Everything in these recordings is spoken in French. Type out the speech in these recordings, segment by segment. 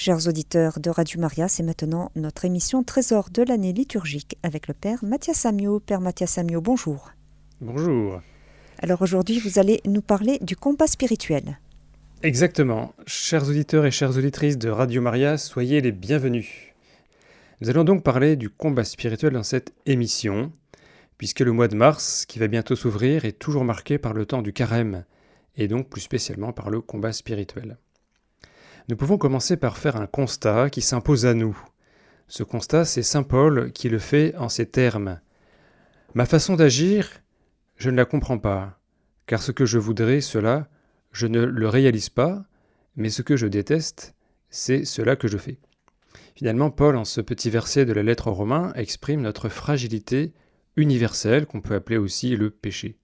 Chers auditeurs de Radio Maria, c'est maintenant notre émission Trésor de l'année liturgique avec le Père Mathias Samio. Père Mathias Samio, bonjour. Bonjour. Alors aujourd'hui, vous allez nous parler du combat spirituel. Exactement. Chers auditeurs et chères auditrices de Radio Maria, soyez les bienvenus. Nous allons donc parler du combat spirituel dans cette émission, puisque le mois de mars, qui va bientôt s'ouvrir, est toujours marqué par le temps du carême, et donc plus spécialement par le combat spirituel. Nous pouvons commencer par faire un constat qui s'impose à nous. Ce constat, c'est Saint Paul qui le fait en ces termes. Ma façon d'agir, je ne la comprends pas, car ce que je voudrais, cela, je ne le réalise pas, mais ce que je déteste, c'est cela que je fais. Finalement, Paul, en ce petit verset de la lettre aux Romains, exprime notre fragilité universelle, qu'on peut appeler aussi le péché.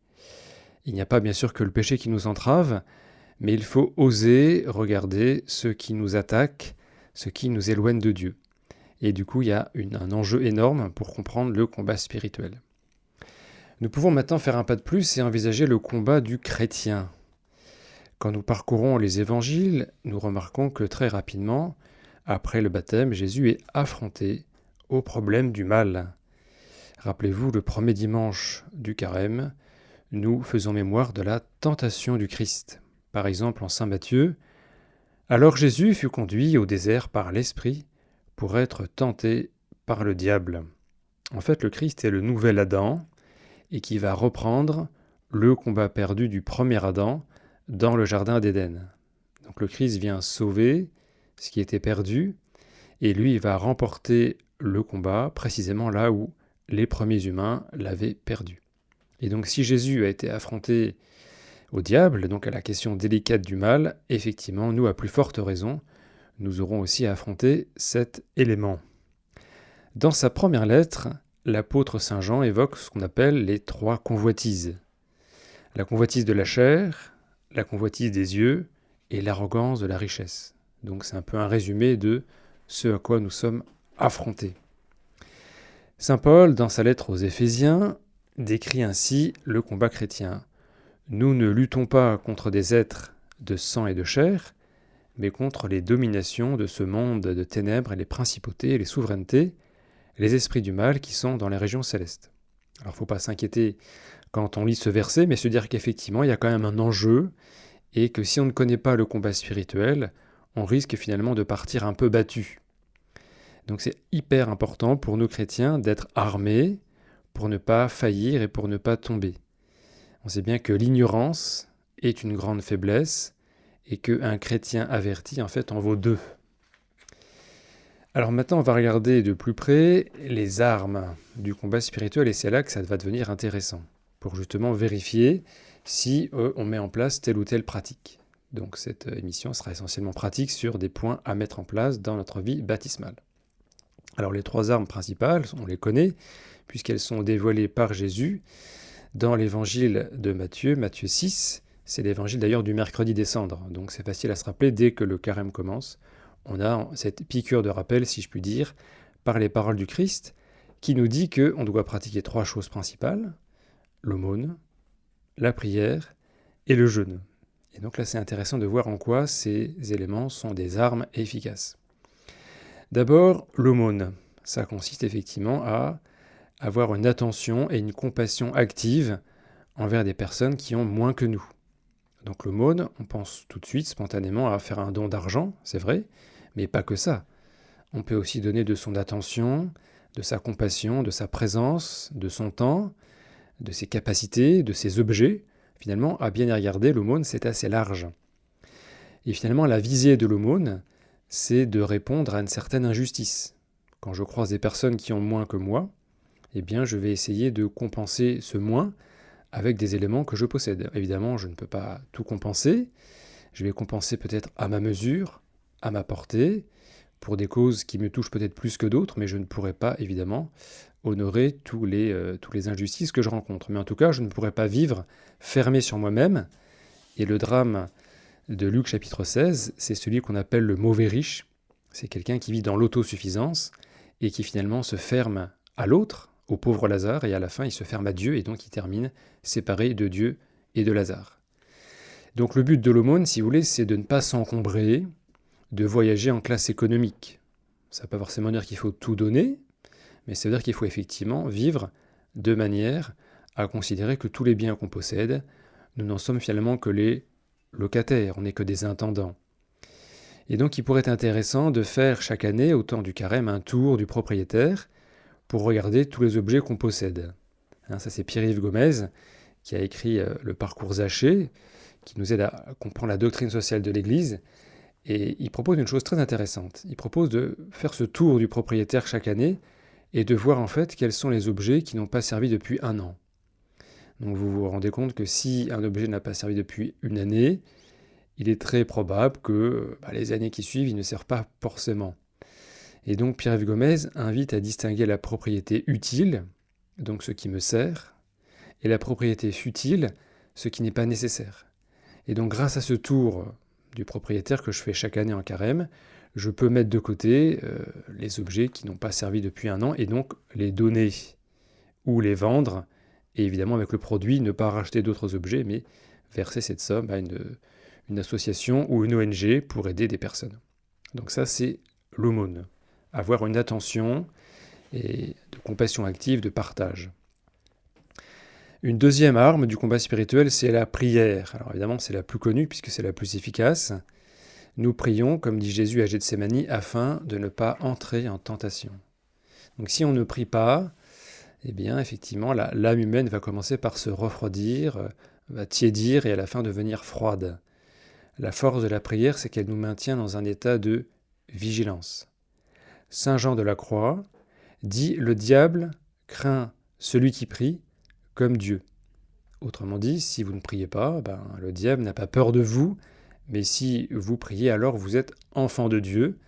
Il n'y a pas bien sûr que le péché qui nous entrave, mais il faut oser regarder ce qui nous attaque, ce qui nous éloigne de Dieu. Et du coup, il y a un enjeu énorme pour comprendre le combat spirituel. Nous pouvons maintenant faire un pas de plus et envisager le combat du chrétien. Quand nous parcourons les évangiles, nous remarquons que très rapidement, après le baptême, Jésus est affronté au problème du mal. Rappelez-vous, le premier dimanche du carême, nous faisons mémoire de la tentation du Christ. Par exemple, en Saint Matthieu, Alors Jésus fut conduit au désert par l'Esprit pour être tenté par le diable. En fait, le Christ est le nouvel Adam et qui va reprendre le combat perdu du premier Adam dans le Jardin d'Éden. Donc le Christ vient sauver ce qui était perdu, et lui va remporter le combat précisément là où les premiers humains l'avaient perdu. Et donc si Jésus a été affronté au diable, donc à la question délicate du mal, effectivement, nous, à plus forte raison, nous aurons aussi à affronter cet élément. Dans sa première lettre, l'apôtre Saint Jean évoque ce qu'on appelle les trois convoitises. La convoitise de la chair, la convoitise des yeux et l'arrogance de la richesse. Donc c'est un peu un résumé de ce à quoi nous sommes affrontés. Saint Paul, dans sa lettre aux Éphésiens, décrit ainsi le combat chrétien. Nous ne luttons pas contre des êtres de sang et de chair, mais contre les dominations de ce monde de ténèbres et les principautés et les souverainetés, les esprits du mal qui sont dans les régions célestes. Alors faut pas s'inquiéter quand on lit ce verset, mais se dire qu'effectivement il y a quand même un enjeu, et que si on ne connaît pas le combat spirituel, on risque finalement de partir un peu battu. Donc c'est hyper important pour nous chrétiens d'être armés pour ne pas faillir et pour ne pas tomber. On sait bien que l'ignorance est une grande faiblesse et qu'un chrétien averti en fait en vaut deux. Alors maintenant on va regarder de plus près les armes du combat spirituel et c'est là que ça va devenir intéressant pour justement vérifier si euh, on met en place telle ou telle pratique. Donc cette émission sera essentiellement pratique sur des points à mettre en place dans notre vie baptismale. Alors les trois armes principales, on les connaît, puisqu'elles sont dévoilées par Jésus dans l'évangile de Matthieu, Matthieu 6. C'est l'évangile d'ailleurs du mercredi des cendres, donc c'est facile à se rappeler dès que le carême commence. On a cette piqûre de rappel, si je puis dire, par les paroles du Christ, qui nous dit qu'on doit pratiquer trois choses principales l'aumône, la prière et le jeûne. Et donc là, c'est intéressant de voir en quoi ces éléments sont des armes efficaces. D'abord, l'aumône. Ça consiste effectivement à avoir une attention et une compassion active envers des personnes qui ont moins que nous. Donc l'aumône, on pense tout de suite spontanément à faire un don d'argent, c'est vrai, mais pas que ça. On peut aussi donner de son attention, de sa compassion, de sa présence, de son temps, de ses capacités, de ses objets. Finalement, à bien y regarder, l'aumône, c'est assez large. Et finalement, la visée de l'aumône, c'est de répondre à une certaine injustice. Quand je croise des personnes qui ont moins que moi, eh bien je vais essayer de compenser ce moins avec des éléments que je possède. Évidemment, je ne peux pas tout compenser. Je vais compenser peut-être à ma mesure, à ma portée, pour des causes qui me touchent peut-être plus que d'autres, mais je ne pourrai pas évidemment honorer tous les, euh, les injustices que je rencontre. Mais en tout cas, je ne pourrai pas vivre fermé sur moi-même. Et le drame de Luc chapitre 16, c'est celui qu'on appelle le mauvais riche. C'est quelqu'un qui vit dans l'autosuffisance et qui finalement se ferme à l'autre, au pauvre Lazare, et à la fin il se ferme à Dieu, et donc il termine séparé de Dieu et de Lazare. Donc le but de l'aumône, si vous voulez, c'est de ne pas s'encombrer de voyager en classe économique. Ça ne veut pas forcément dire qu'il faut tout donner, mais ça veut dire qu'il faut effectivement vivre de manière à considérer que tous les biens qu'on possède, nous n'en sommes finalement que les locataires, on n'est que des intendants. Et donc il pourrait être intéressant de faire chaque année, au temps du carême, un tour du propriétaire pour regarder tous les objets qu'on possède. Hein, ça c'est Pierre-Yves Gomez qui a écrit euh, Le parcours Zaché, qui nous aide à comprendre la doctrine sociale de l'Église. Et il propose une chose très intéressante. Il propose de faire ce tour du propriétaire chaque année et de voir en fait quels sont les objets qui n'ont pas servi depuis un an. Donc vous vous rendez compte que si un objet n'a pas servi depuis une année, il est très probable que bah, les années qui suivent, il ne sert pas forcément. Et donc Pierre-Yves Gomez invite à distinguer la propriété utile, donc ce qui me sert, et la propriété futile, ce qui n'est pas nécessaire. Et donc grâce à ce tour du propriétaire que je fais chaque année en carême, je peux mettre de côté euh, les objets qui n'ont pas servi depuis un an et donc les donner ou les vendre. Et évidemment, avec le produit, ne pas racheter d'autres objets, mais verser cette somme à une, une association ou une ONG pour aider des personnes. Donc ça, c'est l'aumône. Avoir une attention et de compassion active, de partage. Une deuxième arme du combat spirituel, c'est la prière. Alors évidemment, c'est la plus connue puisque c'est la plus efficace. Nous prions, comme dit Jésus à Gethsemane, afin de ne pas entrer en tentation. Donc si on ne prie pas, eh bien effectivement, l'âme humaine va commencer par se refroidir, euh, va tiédir et à la fin devenir froide. La force de la prière, c'est qu'elle nous maintient dans un état de vigilance. Saint Jean de la Croix dit Le diable craint celui qui prie comme Dieu. Autrement dit, si vous ne priez pas, ben, le diable n'a pas peur de vous, mais si vous priez, alors vous êtes enfant de Dieu,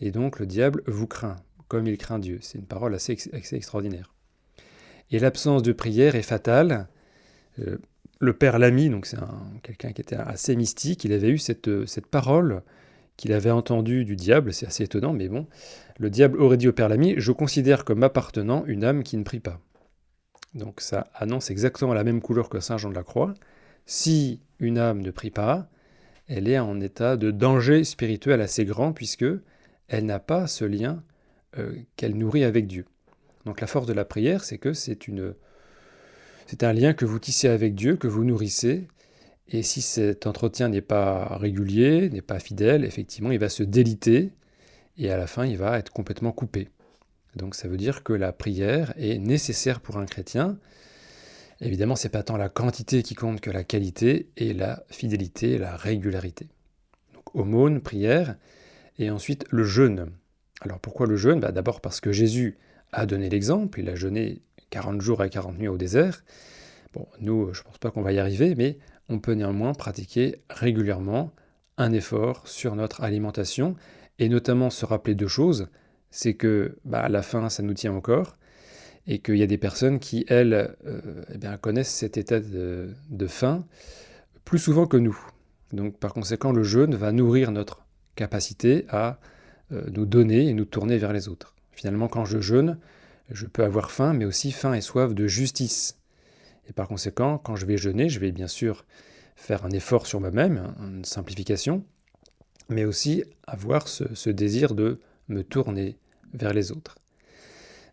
et donc le diable vous craint, comme il craint Dieu. C'est une parole assez, extraordinaire. Et l'absence de prière est fatale. Euh, le père Lamy, donc c'est quelqu'un qui était assez mystique, il avait eu cette, cette parole qu'il avait entendue du diable, c'est assez étonnant, mais bon, le diable aurait dit au père Lamy, je considère comme appartenant une âme qui ne prie pas. Donc ça annonce exactement la même couleur que Saint Jean de la Croix. Si une âme ne prie pas, elle est en état de danger spirituel assez grand puisque elle n'a pas ce lien euh, qu'elle nourrit avec Dieu. Donc la force de la prière, c'est que c'est une c'est un lien que vous tissez avec Dieu, que vous nourrissez, et si cet entretien n'est pas régulier, n'est pas fidèle, effectivement, il va se déliter, et à la fin, il va être complètement coupé. Donc ça veut dire que la prière est nécessaire pour un chrétien. Évidemment, c'est pas tant la quantité qui compte que la qualité et la fidélité, la régularité. Donc aumône, prière, et ensuite le jeûne. Alors pourquoi le jeûne? Bah, D'abord parce que Jésus a donné l'exemple, il a jeûné 40 jours et 40 nuits au désert. Bon, nous, je ne pense pas qu'on va y arriver, mais on peut néanmoins pratiquer régulièrement un effort sur notre alimentation, et notamment se rappeler deux choses c'est que bah, la fin, ça nous tient encore, et qu'il y a des personnes qui, elles, euh, eh connaissent cet état de, faim plus souvent que nous. Donc par conséquent, le jeûne va nourrir notre capacité à euh, nous donner et nous tourner vers les autres. Finalement, quand je jeûne, je peux avoir faim, mais aussi faim et soif de justice. Et par conséquent, quand je vais jeûner, je vais bien sûr faire un effort sur moi-même, une simplification, mais aussi avoir ce désir de me tourner vers les autres.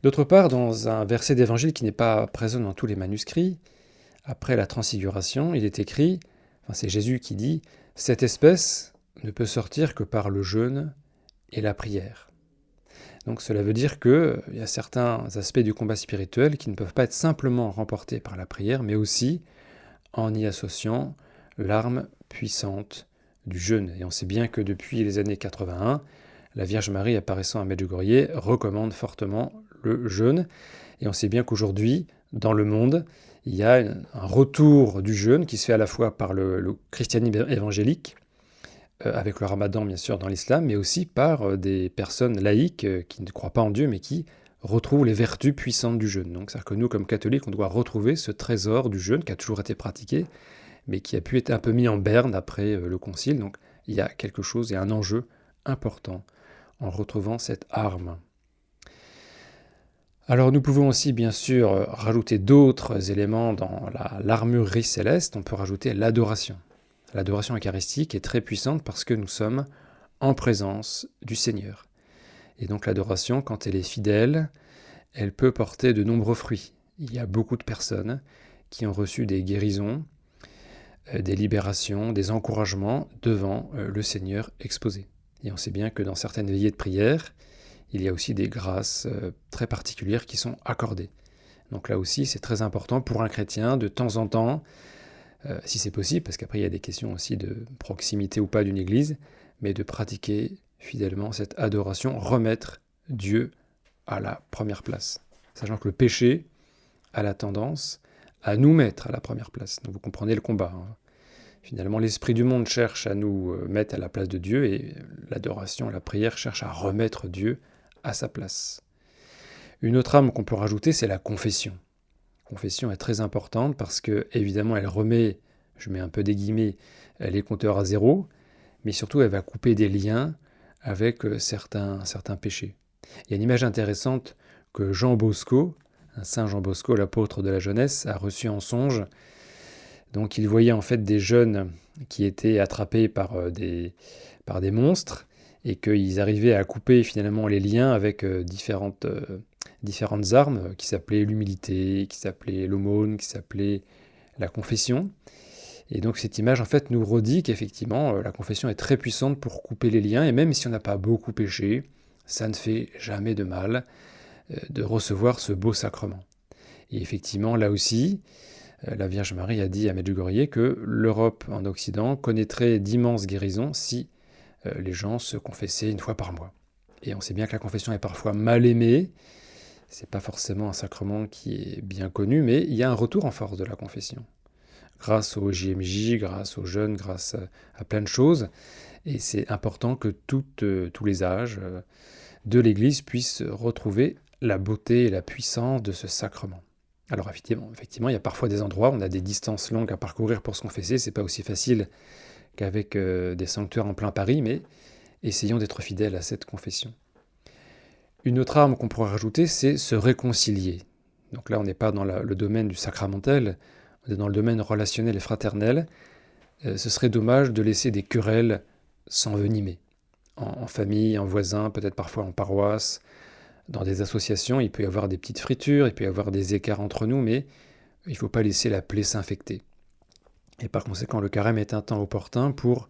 D'autre part, dans un verset d'évangile qui n'est pas présent dans tous les manuscrits, après la transfiguration, il est écrit, enfin c'est Jésus qui dit, Cette espèce ne peut sortir que par le jeûne et la prière. Donc cela veut dire qu'il y a certains aspects du combat spirituel qui ne peuvent pas être simplement remportés par la prière, mais aussi en y associant l'arme puissante du jeûne. Et on sait bien que depuis les années 81, la Vierge Marie apparaissant à Medjugorje recommande fortement le jeûne. Et on sait bien qu'aujourd'hui, dans le monde, il y a un retour du jeûne qui se fait à la fois par le, christianisme évangélique, euh, avec le ramadan bien sûr dans l'islam, mais aussi par euh, des personnes laïques euh, qui ne croient pas en Dieu, mais qui retrouvent les vertus puissantes du jeûne. Donc c'est-à-dire que nous, comme catholiques, on doit retrouver ce trésor du jeûne qui a toujours été pratiqué, mais qui a pu être un peu mis en berne après le concile. Donc il y a quelque chose et un enjeu important en retrouvant cette arme. Alors nous pouvons aussi bien sûr rajouter d'autres éléments dans l'armurerie céleste, on peut rajouter l'adoration. L'adoration eucharistique est très puissante parce que nous sommes en présence du Seigneur. Et donc l'adoration, quand elle est fidèle, elle peut porter de nombreux fruits. Il y a beaucoup de personnes qui ont reçu des guérisons, euh, des libérations, des encouragements devant euh, le Seigneur exposé. Et on sait bien que dans certaines veillées de prière, il y a aussi des grâces euh, très particulières qui sont accordées. Donc là aussi, c'est très important pour un chrétien de temps en temps, si c'est possible, parce qu'après il y a des questions aussi de proximité ou pas d'une église, mais de pratiquer fidèlement cette adoration, remettre Dieu à la première place. Sachant que le péché a la tendance à nous mettre à la première place. Donc vous comprenez le combat. Hein. Finalement, l'esprit du monde cherche à nous euh, mettre à la place de Dieu et l'adoration, la prière cherche à remettre Dieu à sa place. Une autre âme qu'on peut rajouter, c'est la confession. Confession est très importante parce que, évidemment, elle remet, je mets un peu des guillemets, les compteurs à zéro, mais surtout, elle va couper des liens avec euh, certains, certains péchés. Il y a une image intéressante que Jean Bosco, Saint Jean Bosco, l'apôtre de la jeunesse, a reçu en songe. Donc il voyait en fait des jeunes qui étaient attrapés par euh, des, par des monstres et qu'ils arrivaient à couper finalement les liens avec euh, différentes, armes qui s'appelaient l'humilité, qui s'appelaient l'aumône, qui s'appelaient la confession. Et donc cette image en fait nous redit qu'effectivement euh, la confession est très puissante pour couper les liens et même si on n'a pas beaucoup péché, ça ne fait jamais de mal euh, de recevoir ce beau sacrement. Et effectivement là aussi, euh, la Vierge Marie a dit à Medjugorje que l'Europe en Occident connaîtrait d'immenses guérisons si les gens se confessaient une fois par mois. Et on sait bien que la confession est parfois mal aimée. C'est pas forcément un sacrement qui est bien connu, mais il y a un retour en force de la confession grâce au JMJ, grâce aux jeunes, grâce à, plein de choses. Et c'est important que euh, tous les âges euh, de l'Église puissent retrouver la beauté et la puissance de ce sacrement. Alors effectivement, effectivement, il y a parfois des endroits où on a des distances longues à parcourir pour se confesser. C'est pas aussi facile qu'avec euh, des sanctuaires en plein Paris, mais essayons d'être fidèles à cette confession. Une autre arme qu'on pourrait rajouter, c'est se réconcilier. Donc là, on n'est pas dans le domaine du sacramentel, dans le domaine relationnel et fraternel, euh, ce serait dommage de laisser des querelles s'envenimer. En, famille, en voisin, peut-être parfois en paroisse, dans des associations, il peut y avoir des petites fritures, il peut y avoir des écarts entre nous, mais il ne faut pas laisser la plaie s'infecter. Et par conséquent, le carême est un temps opportun pour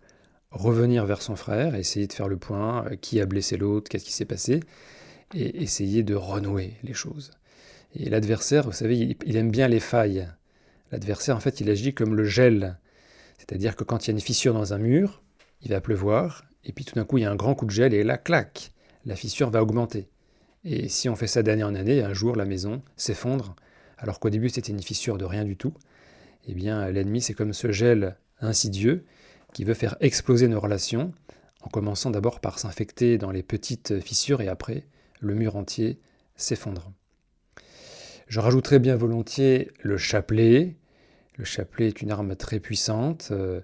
revenir vers son frère, essayer de faire le point, euh, qui a blessé l'autre, qu'est-ce qui s'est passé, et essayer de renouer les choses. Et l'adversaire, vous savez, il aime bien les failles. L'adversaire, en fait, il agit comme le gel. C'est-à-dire que quand il y a une fissure dans un mur, il va pleuvoir, et puis tout d'un coup, il y a un grand coup de gel, et là, clac, la fissure va augmenter. Et si on fait ça d'année en année, un jour, la maison s'effondre, alors qu'au début, c'était une fissure de rien du tout. Eh bien, l'ennemi, c'est comme ce gel insidieux qui veut faire exploser nos relations, en commençant d'abord par s'infecter dans les petites fissures, et après, le mur entier s'effondre. Je rajouterai bien volontiers le chapelet, le chapelet est une arme très puissante. Euh,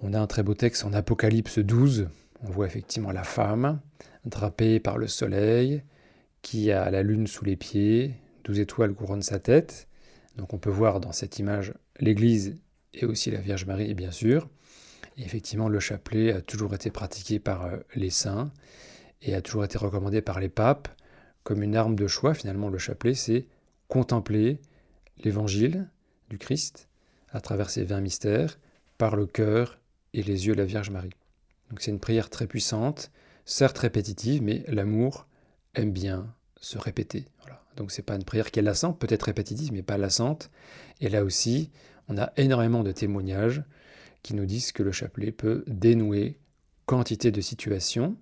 on a un très beau texte en Apocalypse 12. On voit effectivement la femme drapée par le soleil, qui a la lune sous les pieds, douze étoiles couronnent sa tête. Donc on peut voir dans cette image l'Église et aussi la Vierge Marie, bien sûr. Effectivement, le chapelet a toujours été pratiqué par euh, les saints et a toujours été recommandé par les papes comme une arme de choix. Finalement, le chapelet, c'est contempler l'Évangile, du Christ à travers ces vingt mystères par le cœur et les yeux de la Vierge Marie. Donc c'est une prière très puissante, certes répétitive, mais l'amour aime bien se répéter. Voilà. Donc c'est pas une prière qui est lassante, peut-être répétitive, mais pas lassante. Et là aussi, on a énormément de témoignages qui nous disent que le chapelet peut dénouer quantité de situations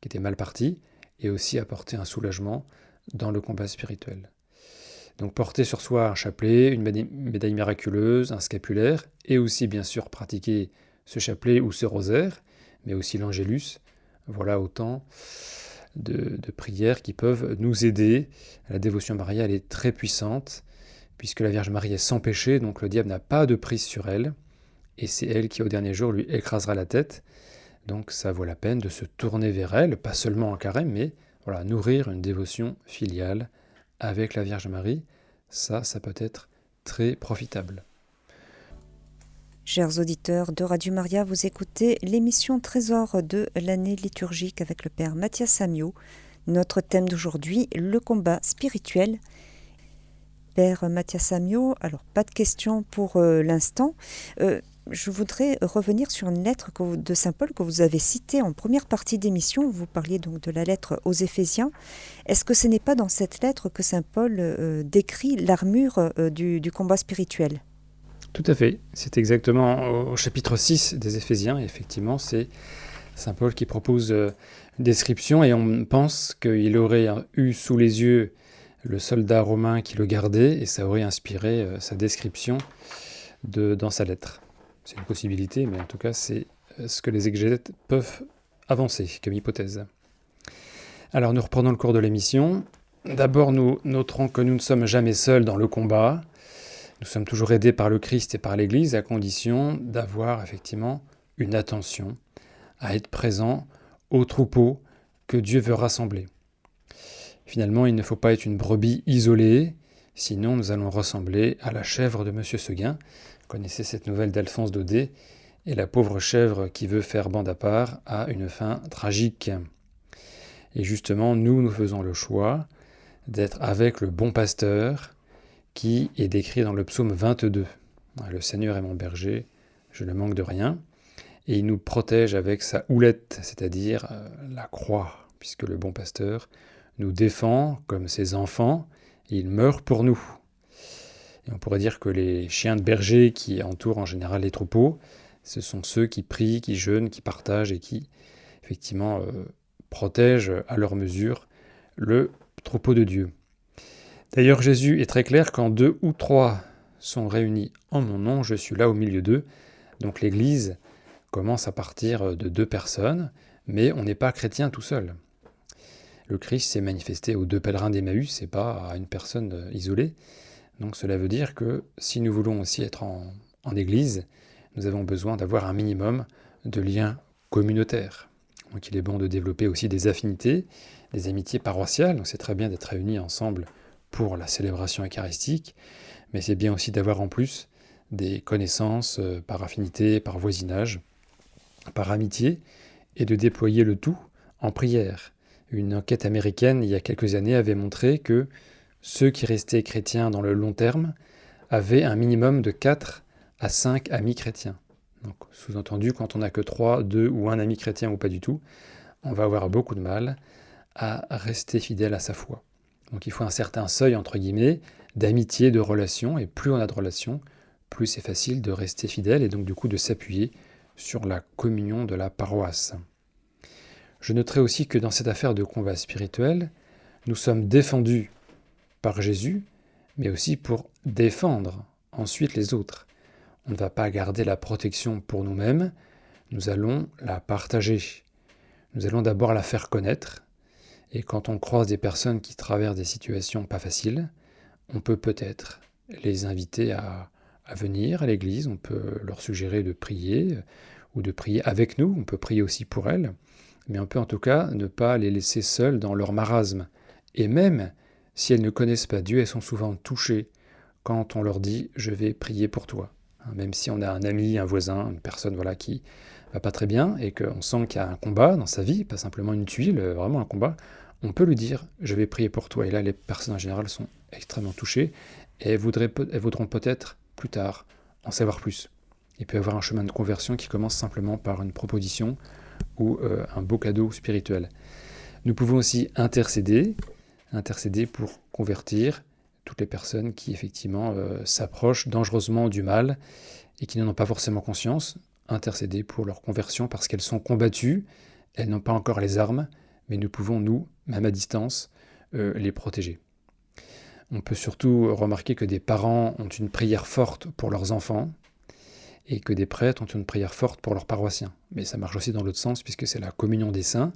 qui étaient mal parties et aussi apporter un soulagement dans le combat spirituel. Donc porter sur soi un chapelet, une médaille miraculeuse, un scapulaire, et aussi bien sûr pratiquer ce chapelet ou ce rosaire, mais aussi l'angélus. Voilà autant de, prières qui peuvent nous aider. La dévotion mariale est très puissante, puisque la Vierge Marie est sans péché, donc le diable n'a pas de prise sur elle, et c'est elle qui au dernier jour lui écrasera la tête. Donc ça vaut la peine de se tourner vers elle, pas seulement en carême, mais voilà, nourrir une dévotion filiale avec la Vierge Marie, ça, ça peut être très profitable. Chers auditeurs de Radio Maria, vous écoutez l'émission Trésor de l'année liturgique avec le Père Mathias Samio. Notre thème d'aujourd'hui, le combat spirituel. Père Mathias Samio, alors pas de questions pour euh, l'instant. Euh, je voudrais revenir sur une lettre de Saint Paul que vous avez citée en première partie d'émission. Vous parliez donc de la lettre aux Éphésiens. Est-ce que ce n'est pas dans cette lettre que Saint Paul euh, décrit l'armure du, du combat spirituel? Tout à fait. C'est exactement au chapitre 6 des Éphésiens. effectivement, c'est Saint Paul qui propose euh, une description et on pense qu'il aurait eu sous les yeux le soldat romain qui le gardait et ça aurait inspiré euh, sa description de, dans sa lettre. C'est une possibilité, mais en tout cas, c'est euh, ce que les exégètes peuvent avancer comme hypothèse. Alors, nous reprenons le cours de l'émission. D'abord, nous noterons que nous ne sommes jamais seuls dans le combat. Nous sommes toujours aidés par le Christ et par l'Église à condition d'avoir effectivement une attention à être présent au troupeau que Dieu veut rassembler. Finalement, il ne faut pas être une brebis isolée, sinon nous allons ressembler à la chèvre de M. Seguin. Connaissez cette nouvelle d'Alphonse Daudet, et la pauvre chèvre qui veut faire bande à part a une fin tragique. Et justement, nous, nous faisons le choix d'être avec le bon pasteur, qui est décrit dans le psaume 22. Le Seigneur est mon berger, je ne manque de rien. Et il nous protège avec sa houlette, c'est-à-dire euh, la croix, puisque le bon pasteur nous défend comme ses enfants, il meurt pour nous. On pourrait dire que les chiens de berger qui entourent en général les troupeaux, ce sont ceux qui prient, qui jeûnent, qui partagent et qui, effectivement, euh, protègent à leur mesure le troupeau de Dieu. D'ailleurs, Jésus est très clair quand deux ou trois sont réunis en mon nom, je suis là au milieu d'eux. Donc l'Église commence à partir de deux personnes, mais on n'est pas chrétien tout seul. Le Christ s'est manifesté aux deux pèlerins d'Emmaüs et pas à une personne isolée. Donc cela veut dire que si nous voulons aussi être en, Église, nous avons besoin d'avoir un minimum de liens communautaires. Donc il est bon de développer aussi des affinités, des amitiés paroissiales. Donc c'est très bien d'être réunis ensemble pour la célébration eucharistique, mais c'est bien aussi d'avoir en plus des connaissances euh, par affinité, par voisinage, par amitié, et de déployer le tout en prière. Une enquête américaine il y a quelques années avait montré que ceux qui restaient chrétiens dans le long terme avaient un minimum de 4 à 5 amis chrétiens. Donc, sous-entendu, quand on n'a que 3, 2 ou un ami chrétien ou pas du tout, on va avoir beaucoup de mal à rester fidèle à sa foi. Donc il faut un certain seuil, entre guillemets, d'amitié, de relation, et plus on a de relations, plus c'est facile de rester fidèle et donc du coup de s'appuyer sur la communion de la paroisse. Je noterai aussi que dans cette affaire de combat spirituel, nous sommes défendus par Jésus, mais aussi pour défendre ensuite les autres. On ne va pas garder la protection pour nous-mêmes, nous allons la partager. Nous allons d'abord la faire connaître, et quand on croise des personnes qui traversent des situations pas faciles, on peut peut-être les inviter à, venir à l'église, on peut leur suggérer de prier euh, ou de prier avec nous, on peut prier aussi pour elles, mais on peut en tout cas ne pas les laisser seules dans leur marasme. Et même si elles ne connaissent pas Dieu, elles sont souvent touchées quand on leur dit je vais prier pour toi. Hein, même si on a un ami, un voisin, une personne voilà qui va pas très bien et qu'on sent qu'il y a un combat dans sa vie, pas simplement une tuile, euh, vraiment un combat, on peut lui dire je vais prier pour toi. Et là, les personnes en général sont extrêmement touchées et elles, voudront peut-être plus tard en savoir plus. Il peut y avoir un chemin de conversion qui commence simplement par une proposition ou euh, un beau cadeau spirituel. Nous pouvons aussi intercéder, intercéder pour convertir toutes les personnes qui effectivement euh, s'approchent dangereusement du mal et qui n'en ont pas forcément conscience, intercéder pour leur conversion parce qu'elles sont combattues, elles n'ont pas encore les armes, mais nous pouvons, nous, même à distance, euh, les protéger. On peut surtout remarquer que des parents ont une prière forte pour leurs enfants et que des prêtres ont une prière forte pour leurs paroissiens. Mais ça marche aussi dans l'autre sens puisque c'est la communion des saints.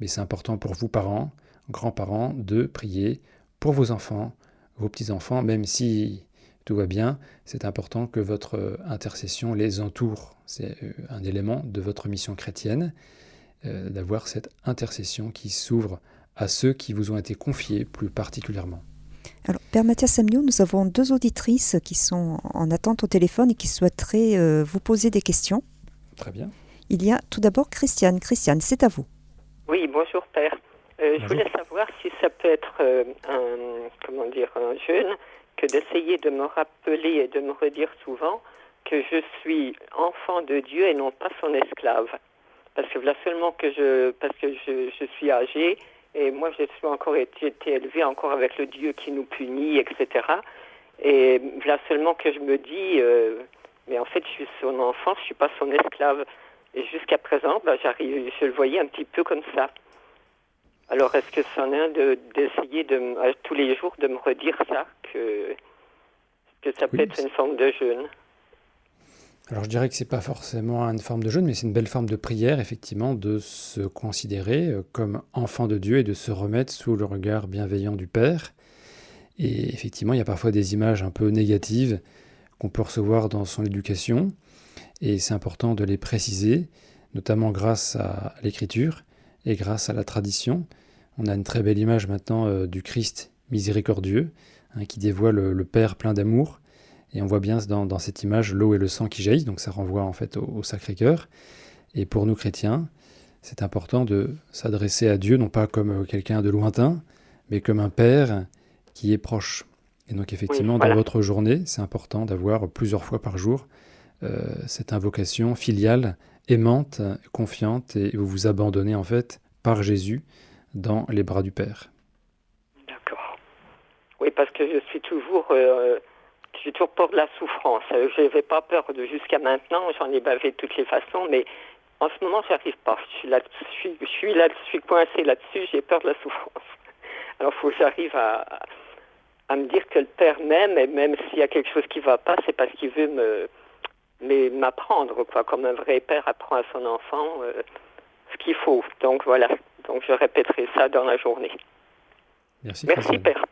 Mais c'est important pour vous, parents, grands-parents, de prier pour vos enfants, vos petits-enfants, même si tout va bien, c'est important que votre intercession les entoure. C'est euh, un élément de votre mission chrétienne. Euh, d'avoir cette intercession qui s'ouvre à ceux qui vous ont été confiés plus particulièrement. Alors, Père Mathias Samio, nous avons deux auditrices qui sont en attente au téléphone et qui souhaiteraient euh, vous poser des questions. Très bien. Il y a tout d'abord Christiane. Christiane, c'est à vous. Oui, bonjour Père. Euh, je voulais savoir si ça peut être euh, un, comment dire, un jeûne que d'essayer de me rappeler et de me redire souvent que je suis enfant de Dieu et non pas son esclave. Parce que là seulement que je, parce que je, je suis âgée et moi je suis encore été, été élevée encore avec le Dieu qui nous punit, etc. Et là seulement que je me dis, euh, mais en fait je suis son enfant, je suis pas son esclave. Et jusqu'à présent, bah, j'arrive, je le voyais un petit peu comme ça. Alors, est-ce que c'en est un d'essayer de, tous les jours de me redire ça, que, que ça peut Oui, être une forme de jeûne? Alors je dirais que c'est pas forcément une forme de jeûne, mais c'est une belle forme de prière, effectivement, de se considérer euh, comme enfant de Dieu et de se remettre sous le regard bienveillant du Père. Et effectivement, il y a parfois des images un peu négatives qu'on peut recevoir dans son éducation, et c'est important de les préciser, notamment grâce à l'écriture et grâce à la tradition. On a une très belle image maintenant euh, du Christ miséricordieux, hein, qui dévoile le, le Père plein d'amour, et on voit bien dans, dans cette image l'eau et le sang qui jaillissent, donc ça renvoie en fait au, au Sacré-Cœur. Et pour nous chrétiens, c'est important de s'adresser à Dieu, non pas comme euh, quelqu'un de lointain, mais comme un Père qui est proche. Et donc effectivement, voilà. dans votre journée, c'est important d'avoir plusieurs fois par jour euh, cette invocation filiale, aimante, confiante, et vous vous abandonnez en fait par Jésus dans les bras du Père. D'accord. Oui, parce que je suis toujours, euh, j'ai toujours peur de la souffrance. Euh, Je n'avais pas peur de jusqu'à maintenant. J'en ai bavé de toutes les façons, mais en ce moment, j'arrive pas. Je suis là, je suis, je suis là, je suis coincé là-dessus. J'ai peur de la souffrance. Alors, il faut que j'arrive à, me dire que le Père m'aime, et même s'il y a quelque chose qui va pas, c'est parce qu'il veut me, mais m'apprendre, quoi, comme un vrai père apprend à son enfant euh, ce qu'il faut. Donc voilà. Donc je répéterai ça dans la journée. Merci, Merci Christiane. Père.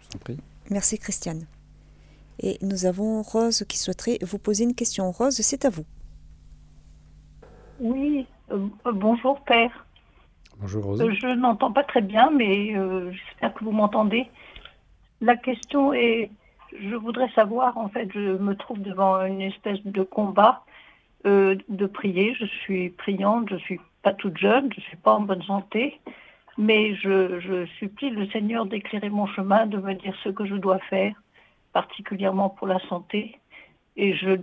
Je vous en prie. Merci Christiane. Et nous avons Rose qui souhaiterait vous poser une question. Rose, c'est à vous. Oui, euh, euh, bonjour Père. Bonjour Rose. Euh, je n'entends pas très bien, mais euh, j'espère que vous m'entendez. La question est, je voudrais savoir, en fait, je me trouve devant une espèce de combat euh, de prier. Je suis priante, je suis pas toute jeune, je suis pas en bonne santé, mais je, supplie le Seigneur d'éclairer mon chemin, de me dire ce que je dois faire, particulièrement pour la santé. Et je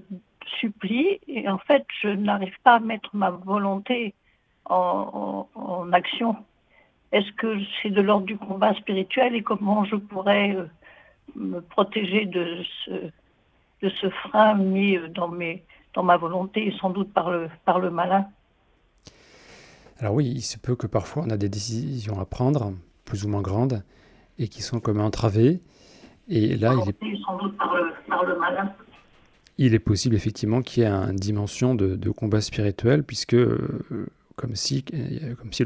supplie, et en fait, je n'arrive pas à mettre ma volonté en action. Est-ce que c'est de l'ordre du combat spirituel et comment je pourrais euh, me protéger de ce, de ce frein mis dans, mes, dans ma volonté et sans doute par le, par le malin Alors oui, il se peut que parfois on a des décisions à prendre, plus ou moins grandes, et qui sont comme entravées. Et là, il est, sans doute par le, par le malin. il est possible effectivement qu'il y ait une dimension de, de combat spirituel, puisque euh, comme si, comme si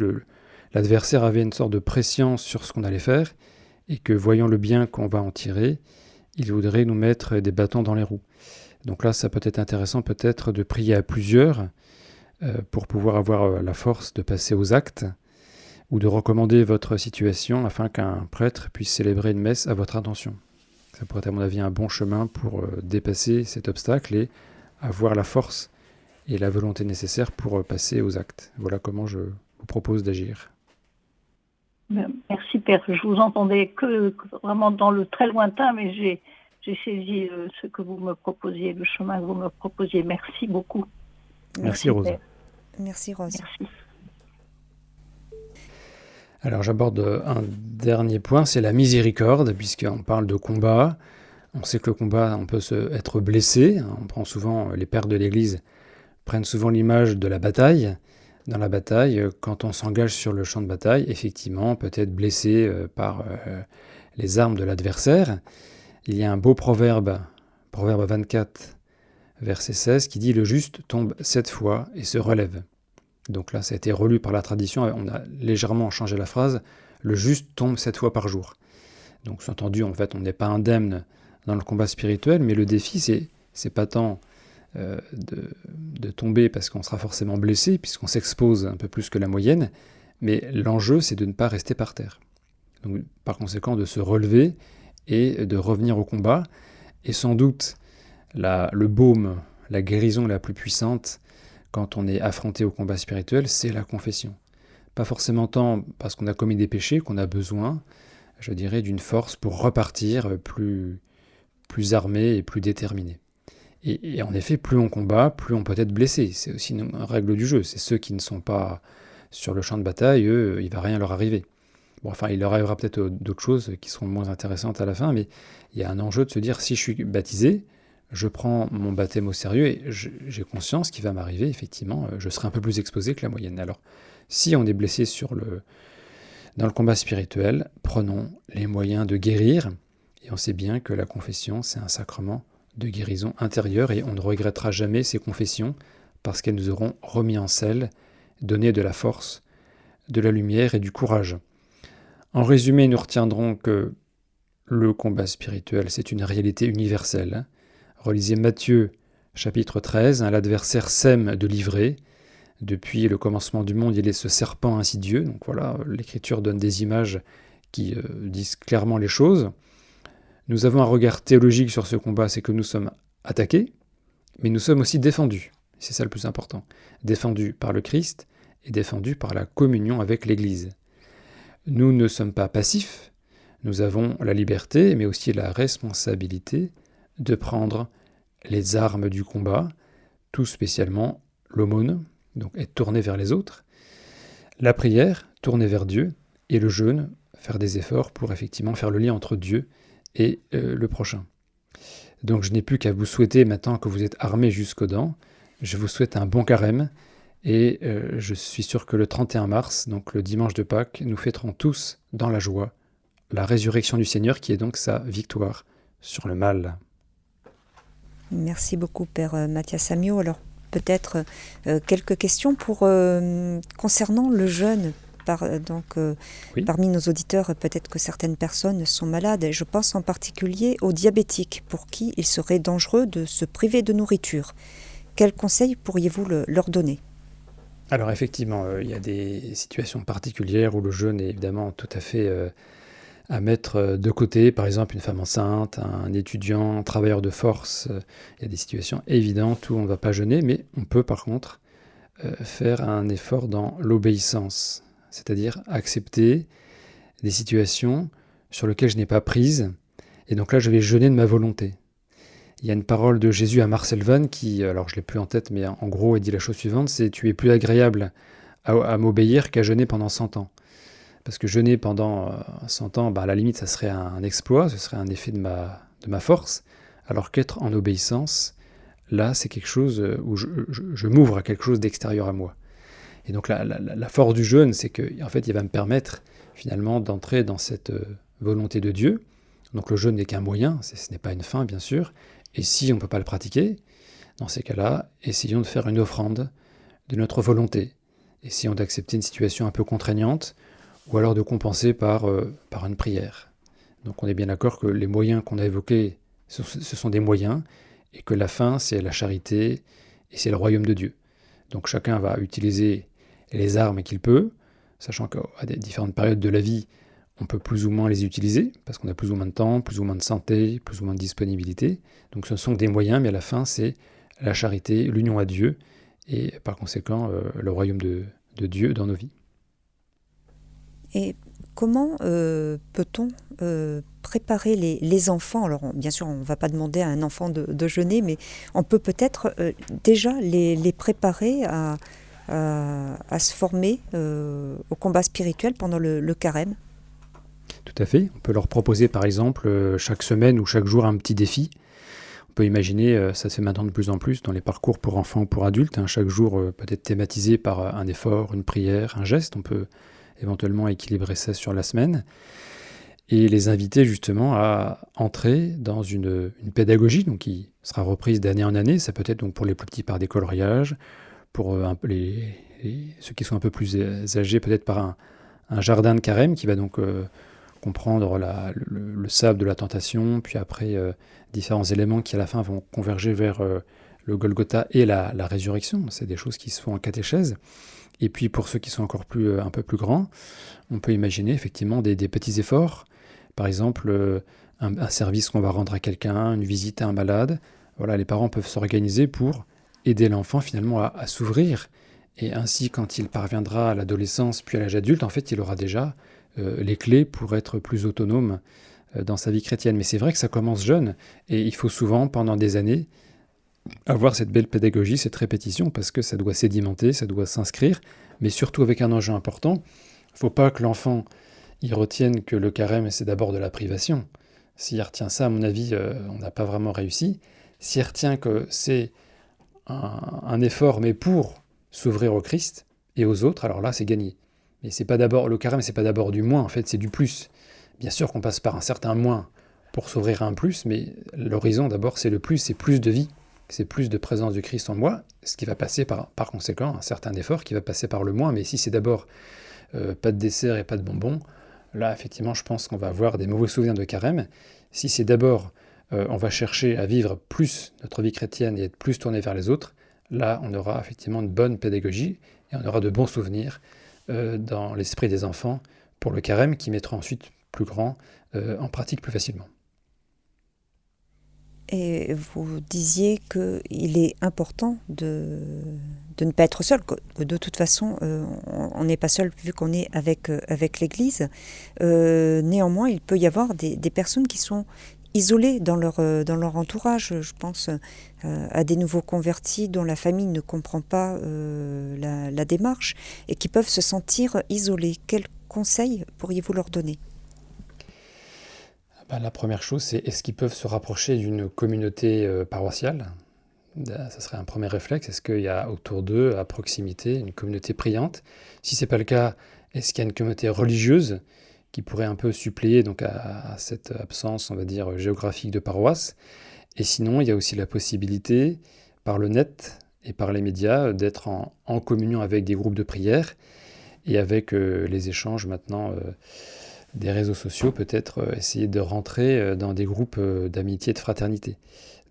l'adversaire avait une sorte de pression sur ce qu'on allait faire, et que voyant le bien qu'on va en tirer, il voudrait nous mettre des bâtons dans les roues. Donc là, ça peut être intéressant peut-être de prier à plusieurs euh, pour pouvoir avoir euh, la force de passer aux actes ou de recommander votre situation afin qu'un prêtre puisse célébrer une messe à votre intention. Ça pourrait être à mon avis un bon chemin pour euh, dépasser cet obstacle et avoir la force et la volonté nécessaire pour passer aux actes. Voilà comment je vous propose d'agir. Merci Père. Je vous entendais que, que vraiment dans le très lointain, mais j'ai j'ai saisi euh, ce que vous me proposiez, le chemin que vous me proposiez. Merci beaucoup. Merci, Rose. Père. Merci Rose. Merci. Alors j'aborde un dernier point, c'est la miséricorde, puisqu'on parle de combat. On sait que le combat, on peut se, être blessé. On prend souvent, les pères de l'Église prennent souvent l'image de la bataille. Dans la bataille, euh, quand on s'engage sur le champ de bataille, effectivement, on peut être blessé euh, par euh, les armes de l'adversaire. Il y a un beau proverbe, proverbe 24, verset 16, qui dit Le juste tombe sept fois et se relève. Donc là, ça a été relu par la tradition, on a légèrement changé la phrase Le juste tombe sept fois par jour. Donc, entendu, en fait, on n'est pas indemne dans le combat spirituel, mais le défi, c'est, c'est pas tant de, de tomber parce qu'on sera forcément blessé, puisqu'on s'expose un peu plus que la moyenne, mais l'enjeu, c'est de ne pas rester par terre. Donc, par conséquent, de se relever et de revenir au combat. Et sans doute, la, le baume, la guérison la plus puissante quand on est affronté au combat spirituel, c'est la confession. Pas forcément tant parce qu'on a commis des péchés qu'on a besoin, je dirais, d'une force pour repartir plus, plus armé et plus déterminé. Et, en effet, plus on combat, plus on peut être blessé. C'est aussi une règle du jeu. C'est ceux qui ne sont pas sur le champ de bataille, eux, il va rien leur arriver. Bon, enfin, il leur arrivera peut-être d'autres choses qui seront moins intéressantes à la fin, mais il y a un enjeu de se dire si je suis baptisé, je prends mon baptême au sérieux et j'ai conscience qu'il va m'arriver, effectivement, euh, je serai un peu plus exposé que la moyenne. Alors, si on est blessé sur le, dans le combat spirituel, prenons les moyens de guérir, et on sait bien que la confession, c'est un sacrement de guérison intérieure, et on ne regrettera jamais ces confessions, parce qu'elles nous auront remis en selle, donné de la force, de la lumière et du courage. En résumé, nous retiendrons que le combat spirituel, c'est une réalité universelle. Relisez Matthieu chapitre 13, l'adversaire sème de livrer. Depuis le commencement du monde, il est ce serpent insidieux. Donc voilà, l'écriture donne des images qui euh, disent clairement les choses. Nous avons un regard théologique sur ce combat, c'est que nous sommes attaqués, mais nous sommes aussi défendus. C'est ça le plus important. Défendus par le Christ et défendus par la communion avec l'Église. Nous ne sommes pas passifs, nous avons la liberté, mais aussi la responsabilité de prendre les armes du combat, tout spécialement l'aumône, donc être tourné vers les autres, la prière, tourner vers Dieu, et le jeûne, faire des efforts pour effectivement faire le lien entre Dieu et euh, le prochain. Donc je n'ai plus qu'à vous souhaiter maintenant que vous êtes armés jusqu'aux dents, je vous souhaite un bon carême, et euh, je suis sûr que le 31 mars, donc le dimanche de Pâques, nous fêterons tous dans la joie la résurrection du Seigneur qui est donc sa victoire sur le mal. Merci beaucoup, Père euh, Mathias Samio. Alors, peut-être quelques questions concernant le jeûne. Par, donc, Parmi nos auditeurs, peut-être que certaines personnes sont malades. Et je pense en particulier aux diabétiques, pour qui il serait dangereux de se priver de nourriture. Quels conseils pourriez-vous leur donner? Alors, effectivement, il y a des situations particulières où le jeûne est évidemment tout à fait à mettre euh, de côté, par exemple une femme enceinte, un étudiant, un travailleur de force. Euh, il y a des situations évidentes où on ne va pas jeûner, mais on peut par contre euh, faire un effort dans l'obéissance, c'est-à-dire accepter des situations sur lesquelles je n'ai pas prise, et donc là je vais jeûner de ma volonté. Il y a une parole de Jésus à Marcel Van qui, alors je l'ai plus en tête, mais en gros, il dit la chose suivante, c'est tu es plus agréable à, à m'obéir qu'à jeûner pendant 100 ans. Parce que jeûner pendant 100 euh, ans, bah, à la limite, ça serait un exploit, ce serait un effet de ma, de ma force, alors qu'être en obéissance, là, c'est quelque chose euh, où je, m'ouvre à quelque chose d'extérieur à moi. Et donc la, force du jeûne, c'est qu'en en fait, il va me permettre finalement d'entrer dans cette euh, volonté de Dieu. Donc le jeûne n'est qu'un moyen, ce n'est pas une fin, bien sûr. Et si on ne peut pas le pratiquer, dans ces cas-là, essayons de faire une offrande de notre volonté. Essayons d'accepter une situation un peu contraignante ou alors de compenser par, euh, par une prière. Donc on est bien d'accord que les moyens qu'on a évoqués, ce, sont des moyens, et que la fin, c'est la charité, et c'est le royaume de Dieu. Donc chacun va utiliser les armes qu'il peut, sachant qu'à différentes périodes de la vie, on peut plus ou moins les utiliser, parce qu'on a plus ou moins de temps, plus ou moins de santé, plus ou moins de disponibilité. Donc ce sont des moyens, mais à la fin, c'est la charité, l'union à Dieu, et par conséquent, euh, le royaume de Dieu dans nos vies. Et comment euh, peut-on euh, préparer les, enfants? Alors, bien sûr, on ne va pas demander à un enfant de, jeûner, mais on peut peut-être déjà les, préparer à, se former au combat spirituel pendant le, carême. Tout à fait. On peut leur proposer, par exemple, chaque semaine ou chaque jour un petit défi. On peut imaginer, ça se fait maintenant de plus en plus dans les parcours pour enfants ou pour adultes, hein, chaque jour peut être thématisé par un effort, une prière, un geste. On peut éventuellement équilibrer ça sur la semaine, et les inviter justement à entrer dans une, pédagogie donc qui sera reprise d'année en année. Ça peut être donc pour les plus petits par des coloriages, pour euh, un ceux qui sont un peu plus âgés peut-être par un, jardin de carême qui va donc euh, comprendre le, sable de la tentation, puis après euh, différents éléments qui à la fin vont converger vers le Golgotha et la, résurrection. C'est des choses qui se font en catéchèse. Et puis pour ceux qui sont encore plus, euh, un peu plus grands, on peut imaginer effectivement des, petits efforts. Par exemple, euh, un, service qu'on va rendre à quelqu'un, une visite à un malade. Voilà, les parents peuvent s'organiser pour aider l'enfant finalement à, s'ouvrir. Et ainsi, quand il parviendra à l'adolescence puis à l'âge adulte, en fait, il aura déjà euh, les clés pour être plus autonome euh, dans sa vie chrétienne. Mais c'est vrai que ça commence jeune et il faut souvent, pendant des années, avoir cette belle pédagogie, cette répétition, parce que ça doit sédimenter, ça doit s'inscrire, mais surtout avec un enjeu important. Il faut pas que l'enfant y retienne que le carême, c'est d'abord de la privation. S'il retient ça, à mon avis, euh, on n'a pas vraiment réussi. S'il retient que c'est un, effort, mais pour s'ouvrir au Christ et aux autres, alors là, c'est gagné. Mais c'est pas d'abord le carême, c'est pas d'abord du moins, en fait, c'est du plus. Bien sûr qu'on passe par un certain moins pour s'ouvrir à un plus, mais l'horizon d'abord, c'est le plus, c'est plus de vie, c'est plus de présence du Christ en moi, ce qui va passer par, par conséquent un certain effort qui va passer par le moins. Mais si c'est d'abord euh, pas de dessert et pas de bonbons, là, effectivement, je pense qu'on va avoir des mauvais souvenirs de carême. Si c'est d'abord euh, on va chercher à vivre plus notre vie chrétienne et être plus tourné vers les autres, là, on aura effectivement une bonne pédagogie et on aura de bons souvenirs euh, dans l'esprit des enfants pour le carême qui mettra ensuite plus grand euh, en pratique plus facilement. Et vous disiez qu'il est important de, ne pas être seul, de toute façon, on n'est pas seul vu qu'on est avec, l'Église. néanmoins, il peut y avoir des, personnes qui sont isolés dans leur, euh, dans leur entourage. Je pense euh, à des nouveaux convertis dont la famille ne comprend pas euh, la, démarche et qui peuvent se sentir isolés. Quels conseils pourriez-vous leur donner? Bah, La première chose, c'est est-ce qu'ils peuvent se rapprocher d'une communauté paroissiale? Ça serait un premier réflexe. Est-ce qu'il y a autour d'eux, à proximité, une communauté priante? Si ce n'est pas le cas, est-ce qu'il y a une communauté religieuse? Qui pourrait un peu suppléer donc à, cette absence, on va dire, géographique de paroisse. Et sinon, il y a aussi la possibilité, par le net et par les médias, d'être en, communion avec des groupes de prière et avec euh, les échanges maintenant euh, des réseaux sociaux, peut-être euh, essayer de rentrer dans des groupes d'amitié et de fraternité.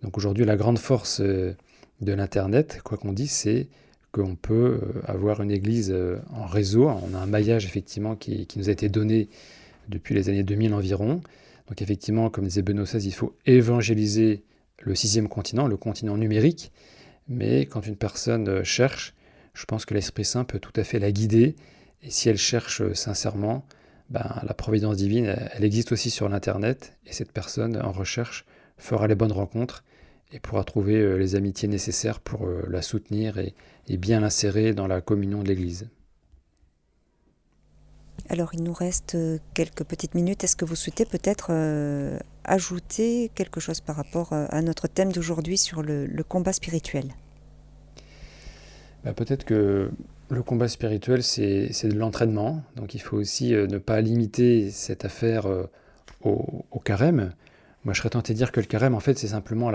Donc aujourd'hui, la grande force de l'Internet, quoi qu'on dise, c'est qu'on peut euh, avoir une église euh, en réseau. On a un maillage effectivement qui, nous a été donné depuis les années 2000 environ. Donc effectivement, comme disait Benoît XVI, il faut évangéliser le sixième continent, le continent numérique. Mais quand une personne euh, cherche, je pense que l'Esprit Saint peut tout à fait la guider. Et si elle cherche sincèrement, ben, la providence divine, elle existe aussi sur l'Internet. Et cette personne en recherche fera les bonnes rencontres et pourra trouver les amitiés nécessaires pour la soutenir et, et bien l'insérer dans la communion de l'Église. Alors il nous reste euh, quelques petites minutes. Est-ce que vous souhaitez peut-être euh, ajouter quelque chose par rapport euh, à notre thème d'aujourd'hui sur le, combat spirituel? Bah, Peut-être que le combat spirituel, c'est de l'entraînement. Donc il faut aussi ne pas limiter cette affaire au, au, carême. Moi je serais tenté de dire que le carême, en fait, c'est simplement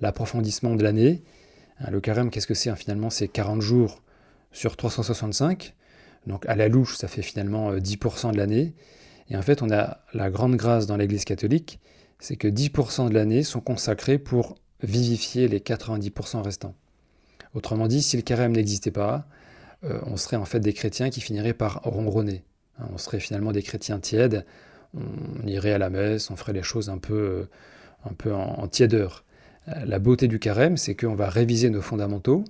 l'approfondissement de l'année Hein, le carême, qu'est-ce que c'est hein, Finalement, c'est 40 jours sur 365. Donc à la louche, ça fait finalement 10% euh, de l'année. Et en fait, on a la grande grâce dans l'Église catholique, c'est que 10% de l'année sont consacrés pour vivifier les 90% restants. Autrement dit, si le carême n'existait pas, euh, on serait en fait des chrétiens qui finiraient par ronronner. Hein, on serait finalement des chrétiens tièdes, on irait à la messe, on ferait les choses un peu, euh, un peu en tièdeur. La beauté du carême, c'est qu'on va réviser nos fondamentaux.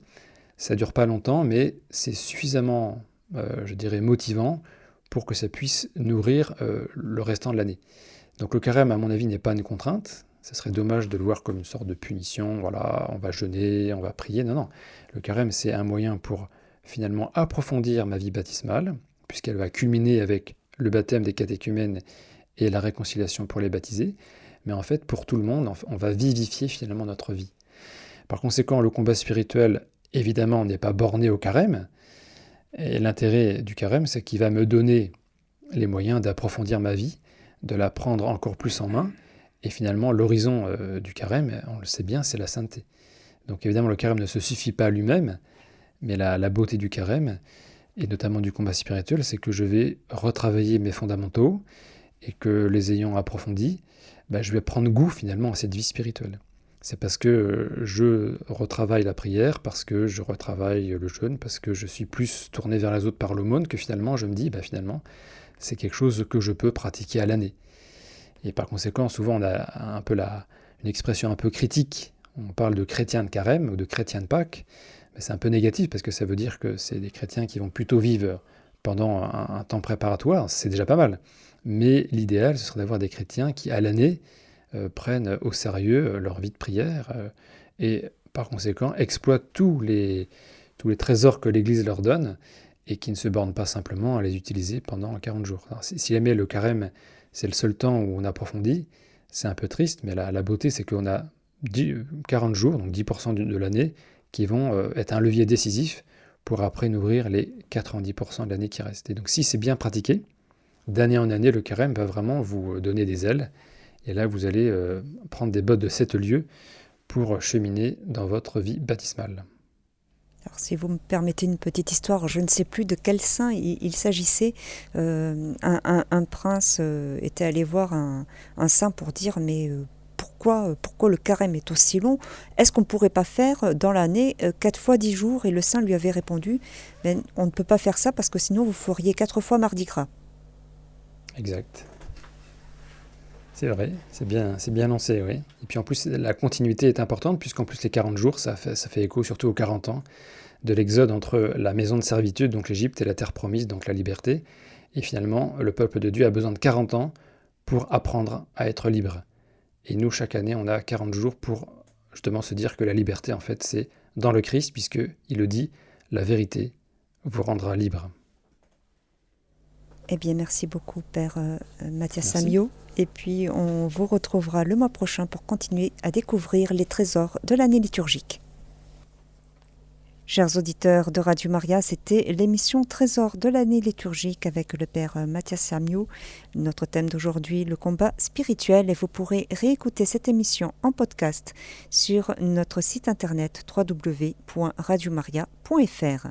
Ça dure pas longtemps, mais c'est suffisamment, euh, je dirais, motivant pour que ça puisse nourrir euh, le restant de l'année. Donc le carême, à mon avis, n'est pas une contrainte. Ce serait dommage de le voir comme une sorte de punition. Voilà, on va jeûner, on va prier. Non, non. Le carême, c'est un moyen pour finalement approfondir ma vie baptismale, puisqu'elle va culminer avec le baptême des catéchumènes et la réconciliation pour les baptisés mais en fait, pour tout le monde, on va vivifier finalement notre vie. Par conséquent, le combat spirituel, évidemment, n'est pas borné au carême. Et l'intérêt du carême, c'est qu'il va me donner les moyens d'approfondir ma vie, de la prendre encore plus en main. Et finalement, l'horizon euh, du carême, on le sait bien, c'est la sainteté. Donc évidemment, le carême ne se suffit pas lui-même, mais la, beauté du carême, et notamment du combat spirituel, c'est que je vais retravailler mes fondamentaux, et que les ayant approfondis, bah, je vais prendre goût finalement à cette vie spirituelle. C'est parce que je retravaille la prière, parce que je retravaille le jeûne, parce que je suis plus tourné vers les autres par l'aumône que finalement je me dis, bah, finalement, c'est quelque chose que je peux pratiquer à l'année. Et par conséquent, souvent, on a un peu la, une expression un peu critique. On parle de chrétien de carême ou de chrétien de Pâques. Mais c'est un peu négatif parce que ça veut dire que c'est des chrétiens qui vont plutôt vivre pendant un, temps préparatoire. C'est déjà pas mal. Mais l'idéal, ce serait d'avoir des chrétiens qui, à l'année, euh, prennent au sérieux leur vie de prière euh, et par conséquent exploitent tous les, tous les trésors que l'Église leur donne et qui ne se bornent pas simplement à les utiliser pendant 40 jours. si, jamais le carême, c'est le seul temps où on approfondit, c'est un peu triste, mais la, la beauté, c'est qu'on a 40 jours, donc 10% de, l'année, qui vont euh, être un levier décisif pour après nourrir les 90% de l'année qui reste. Et donc si c'est bien pratiqué, d'année en année, le carême va vraiment vous donner des ailes. Et là, vous allez euh, prendre des bottes de sept lieux pour cheminer dans votre vie baptismale. Alors, si vous me permettez une petite histoire, je ne sais plus de quel saint il, s'agissait. Euh, un, prince euh, était allé voir un, saint pour dire mais euh, pourquoi, pourquoi le carême est aussi long? Est-ce qu'on ne pourrait pas faire dans l'année quatre fois dix jours? Et le saint lui avait répondu mais on ne peut pas faire ça parce que sinon vous feriez quatre fois mardi gras. Exact. C'est vrai, c'est bien, c'est bien lancé, oui. Et puis en plus, la continuité est importante, puisqu'en plus les 40 jours, ça fait, ça fait écho surtout aux 40 ans de l'exode entre la maison de servitude, donc l'Égypte, et la terre promise, donc la liberté. Et finalement, le peuple de Dieu a besoin de 40 ans pour apprendre à être libre. Et nous, chaque année, on a 40 jours pour justement se dire que la liberté, en fait, c'est dans le Christ, puisqu'il le dit, la vérité vous rendra libre. Eh bien, merci beaucoup, Père euh, Mathias Samio. Et puis, on vous retrouvera le mois prochain pour continuer à découvrir les trésors de l'année liturgique. Chers auditeurs de Radio Maria, c'était l'émission Trésors de l'année liturgique avec le Père Mathias Samio. Notre thème d'aujourd'hui, le combat spirituel, et vous pourrez réécouter cette émission en podcast sur notre site internet www.radiomaria.fr.